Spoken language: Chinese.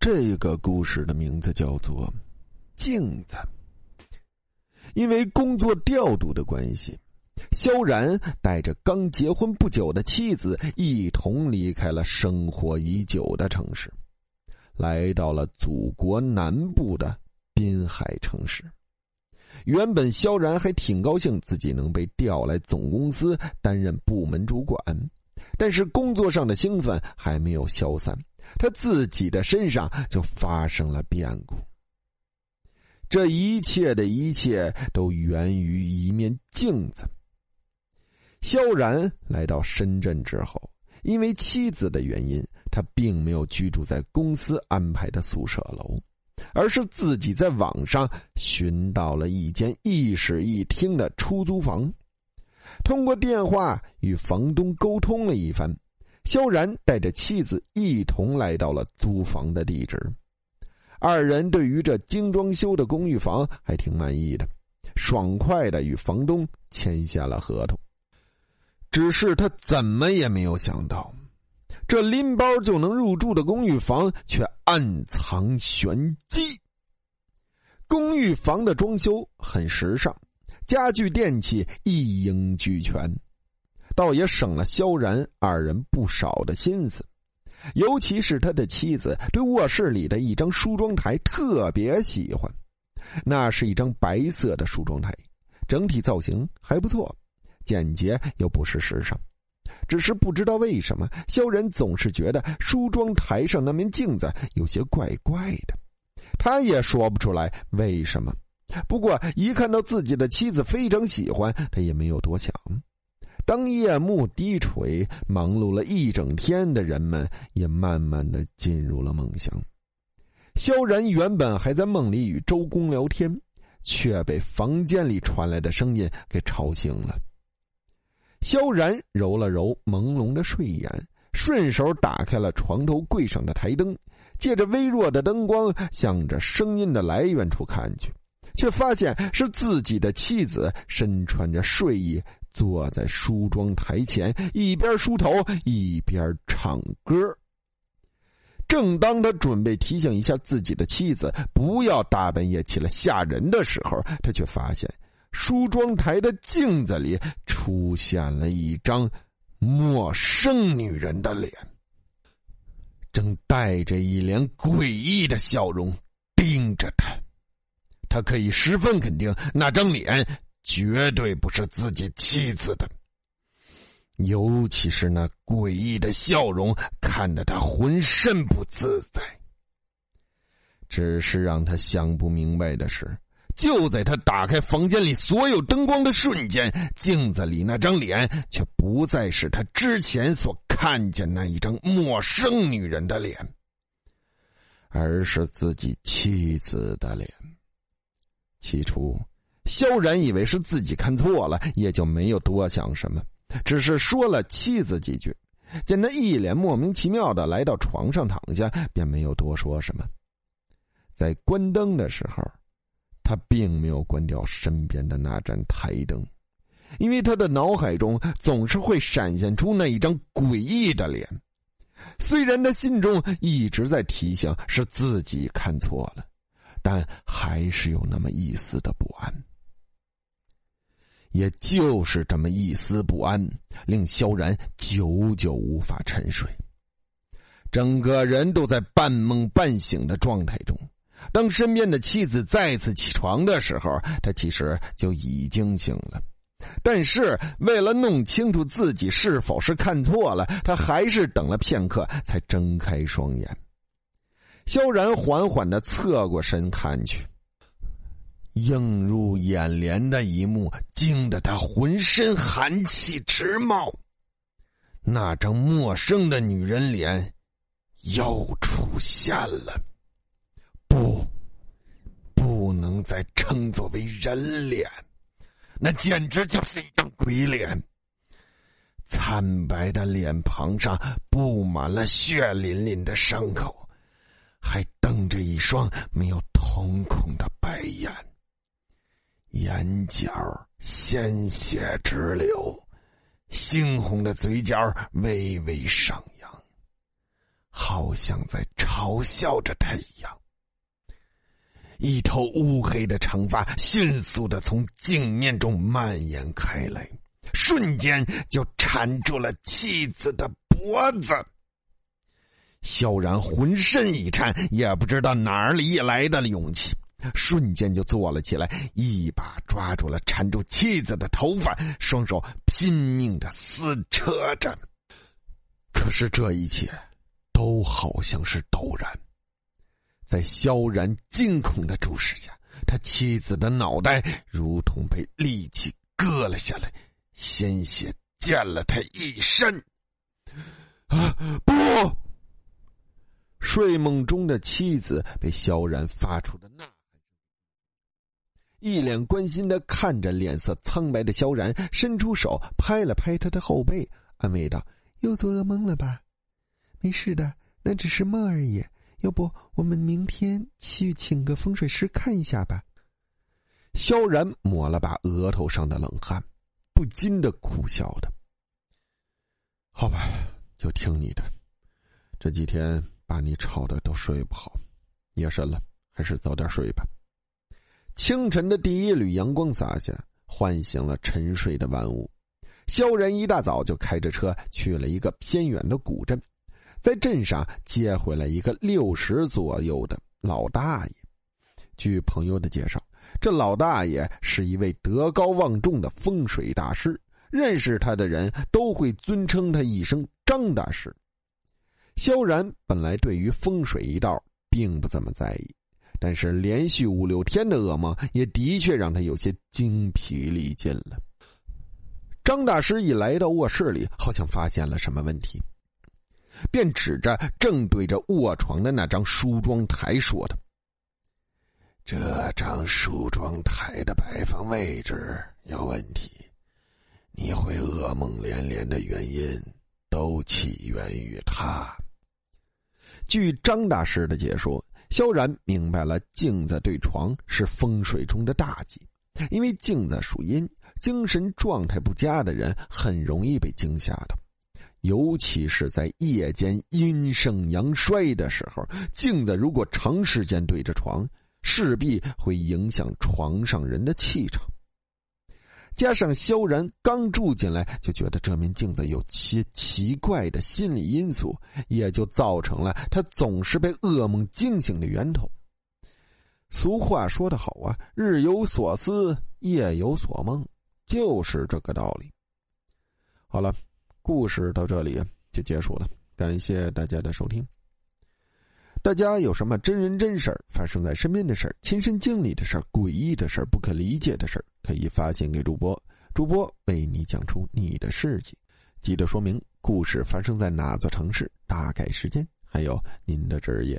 这个故事的名字叫做《镜子》。因为工作调度的关系，萧然带着刚结婚不久的妻子一同离开了生活已久的城市，来到了祖国南部的滨海城市。原本萧然还挺高兴自己能被调来总公司担任部门主管，但是工作上的兴奋还没有消散，他自己的身上就发生了变故。这一切的一切都源于一面镜子。萧然来到深圳之后，因为妻子的原因，他并没有居住在公司安排的宿舍楼。而是自己在网上寻到了一间一室一厅的出租房，通过电话与房东沟通了一番，萧然带着妻子一同来到了租房的地址。二人对于这精装修的公寓房还挺满意的，爽快的与房东签下了合同。只是他怎么也没有想到。这拎包就能入住的公寓房，却暗藏玄机。公寓房的装修很时尚，家具电器一应俱全，倒也省了萧然二人不少的心思。尤其是他的妻子，对卧室里的一张梳妆台特别喜欢。那是一张白色的梳妆台，整体造型还不错，简洁又不失时尚。只是不知道为什么，萧然总是觉得梳妆台上那面镜子有些怪怪的，他也说不出来为什么。不过一看到自己的妻子非常喜欢，他也没有多想。当夜幕低垂，忙碌了一整天的人们也慢慢的进入了梦乡。萧然原本还在梦里与周公聊天，却被房间里传来的声音给吵醒了。萧然揉了揉朦胧的睡眼，顺手打开了床头柜上的台灯，借着微弱的灯光，向着声音的来源处看去，却发现是自己的妻子身穿着睡衣，坐在梳妆台前，一边梳头一边唱歌。正当他准备提醒一下自己的妻子不要大半夜起来吓人的时候，他却发现。梳妆台的镜子里出现了一张陌生女人的脸，正带着一脸诡异的笑容盯着他。他可以十分肯定，那张脸绝对不是自己妻子的。尤其是那诡异的笑容，看得他浑身不自在。只是让他想不明白的是。就在他打开房间里所有灯光的瞬间，镜子里那张脸却不再是他之前所看见那一张陌生女人的脸，而是自己妻子的脸。起初，萧然以为是自己看错了，也就没有多想什么，只是说了妻子几句。见他一脸莫名其妙的来到床上躺下，便没有多说什么。在关灯的时候。他并没有关掉身边的那盏台灯，因为他的脑海中总是会闪现出那一张诡异的脸。虽然他心中一直在提醒是自己看错了，但还是有那么一丝的不安。也就是这么一丝不安，令萧然久久无法沉睡，整个人都在半梦半醒的状态中。当身边的妻子再次起床的时候，他其实就已经醒了，但是为了弄清楚自己是否是看错了，他还是等了片刻才睁开双眼。萧然缓缓的侧过身看去，映入眼帘的一幕惊得他浑身寒气直冒，那张陌生的女人脸又出现了。不，不能再称作为人脸，那简直就是一张鬼脸。惨白的脸庞上布满了血淋淋的伤口，还瞪着一双没有瞳孔的白眼，眼角鲜血直流，猩红的嘴角微微上扬，好像在嘲笑着他一样。一头乌黑的长发迅速的从镜面中蔓延开来，瞬间就缠住了妻子的脖子。萧然浑身一颤，也不知道哪里来的勇气，瞬间就坐了起来，一把抓住了缠住妻子的头发，双手拼命的撕扯着。可是这一切，都好像是陡然。在萧然惊恐的注视下，他妻子的脑袋如同被利器割了下来，鲜血溅了他一身。啊！不！睡梦中的妻子被萧然发出的呐一脸关心的看着脸色苍白的萧然，伸出手拍了拍他的后背，安慰道：“又做噩梦了吧？没事的，那只是梦而已。要不我们明天去请个风水师看一下吧？”萧然抹了把额头上的冷汗，不禁的苦笑的：“好吧，就听你的。这几天……”把你吵的都睡不好，夜深了，还是早点睡吧。清晨的第一缕阳光洒下，唤醒了沉睡的万物。萧然一大早就开着车去了一个偏远的古镇，在镇上接回来一个六十左右的老大爷。据朋友的介绍，这老大爷是一位德高望重的风水大师，认识他的人都会尊称他一声张大师。萧然本来对于风水一道并不怎么在意，但是连续五六天的噩梦也的确让他有些精疲力尽了。张大师一来到卧室里，好像发现了什么问题，便指着正对着卧床的那张梳妆台说的：“这张梳妆台的摆放位置有问题，你会噩梦连连的原因都起源于他。”据张大师的解说，萧然明白了镜子对床是风水中的大忌，因为镜子属阴，精神状态不佳的人很容易被惊吓的，尤其是在夜间阴盛阳衰的时候，镜子如果长时间对着床，势必会影响床上人的气场。加上萧然刚住进来就觉得这面镜子有些奇怪的心理因素，也就造成了他总是被噩梦惊醒的源头。俗话说得好啊，“日有所思，夜有所梦”，就是这个道理。好了，故事到这里就结束了，感谢大家的收听。大家有什么真人真事儿发生在身边的事儿、亲身经历的事儿、诡异的事儿、不可理解的事儿，可以发信给主播，主播为你讲出你的事迹。记得说明故事发生在哪座城市、大概时间，还有您的职业。